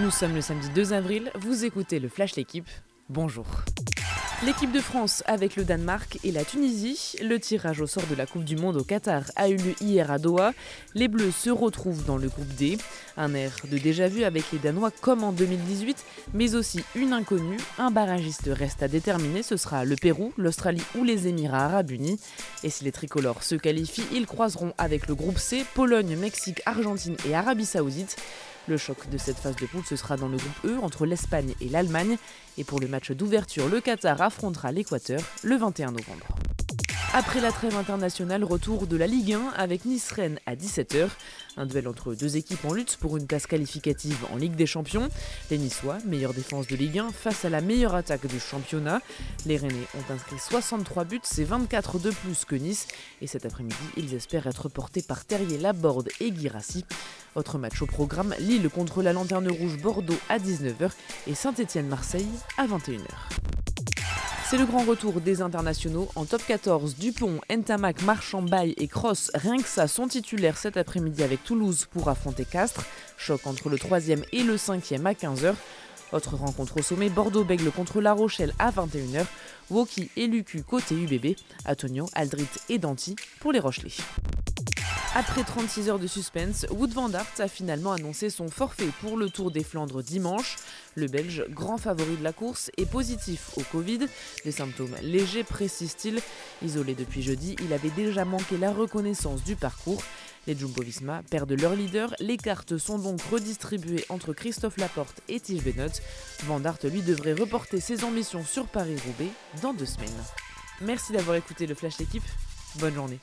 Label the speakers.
Speaker 1: Nous sommes le samedi 2 avril, vous écoutez le Flash L'équipe. Bonjour. L'équipe de France avec le Danemark et la Tunisie. Le tirage au sort de la Coupe du Monde au Qatar a eu lieu hier à Doha. Les Bleus se retrouvent dans le groupe D. Un air de déjà-vu avec les Danois comme en 2018, mais aussi une inconnue. Un barragiste reste à déterminer, ce sera le Pérou, l'Australie ou les Émirats arabes unis. Et si les tricolores se qualifient, ils croiseront avec le groupe C, Pologne, Mexique, Argentine et Arabie saoudite. Le choc de cette phase de poule, ce sera dans le groupe E entre l'Espagne et l'Allemagne. Et pour le match d'ouverture, le Qatar affrontera l'Équateur le 21 novembre. Après la trêve internationale, retour de la Ligue 1 avec Nice-Rennes à 17h. Un duel entre deux équipes en lutte pour une place qualificative en Ligue des Champions. Les Niçois, meilleure défense de Ligue 1, face à la meilleure attaque du championnat. Les Rennais ont inscrit 63 buts, c'est 24 de plus que Nice. Et cet après-midi, ils espèrent être portés par Terrier Laborde et Girassi. Autre match au programme, Lille contre la Lanterne Rouge Bordeaux à 19h et Saint-Étienne-Marseille à 21h. C'est le grand retour des internationaux. En top 14, Dupont, Ntamak, Marchand, Baye et Cross, rien que ça, sont titulaires cet après-midi avec Toulouse pour affronter Castres. Choc entre le 3e et le 5e à 15h. Autre rencontre au sommet, Bordeaux-Bègle contre La Rochelle à 21h. Woki et Lucu côté UBB. Antonio, Aldrit et Danti pour les Rochelais. Après 36 heures de suspense, Wood van Aert a finalement annoncé son forfait pour le Tour des Flandres dimanche. Le Belge, grand favori de la course, est positif au Covid. Des symptômes légers précise-t-il. Isolé depuis jeudi, il avait déjà manqué la reconnaissance du parcours. Les Jumbo-Visma perdent leur leader, les cartes sont donc redistribuées entre Christophe Laporte et Tige Benoît. Van Aert, lui, devrait reporter ses ambitions sur Paris-Roubaix dans deux semaines. Merci d'avoir écouté le Flash L'équipe. Bonne journée.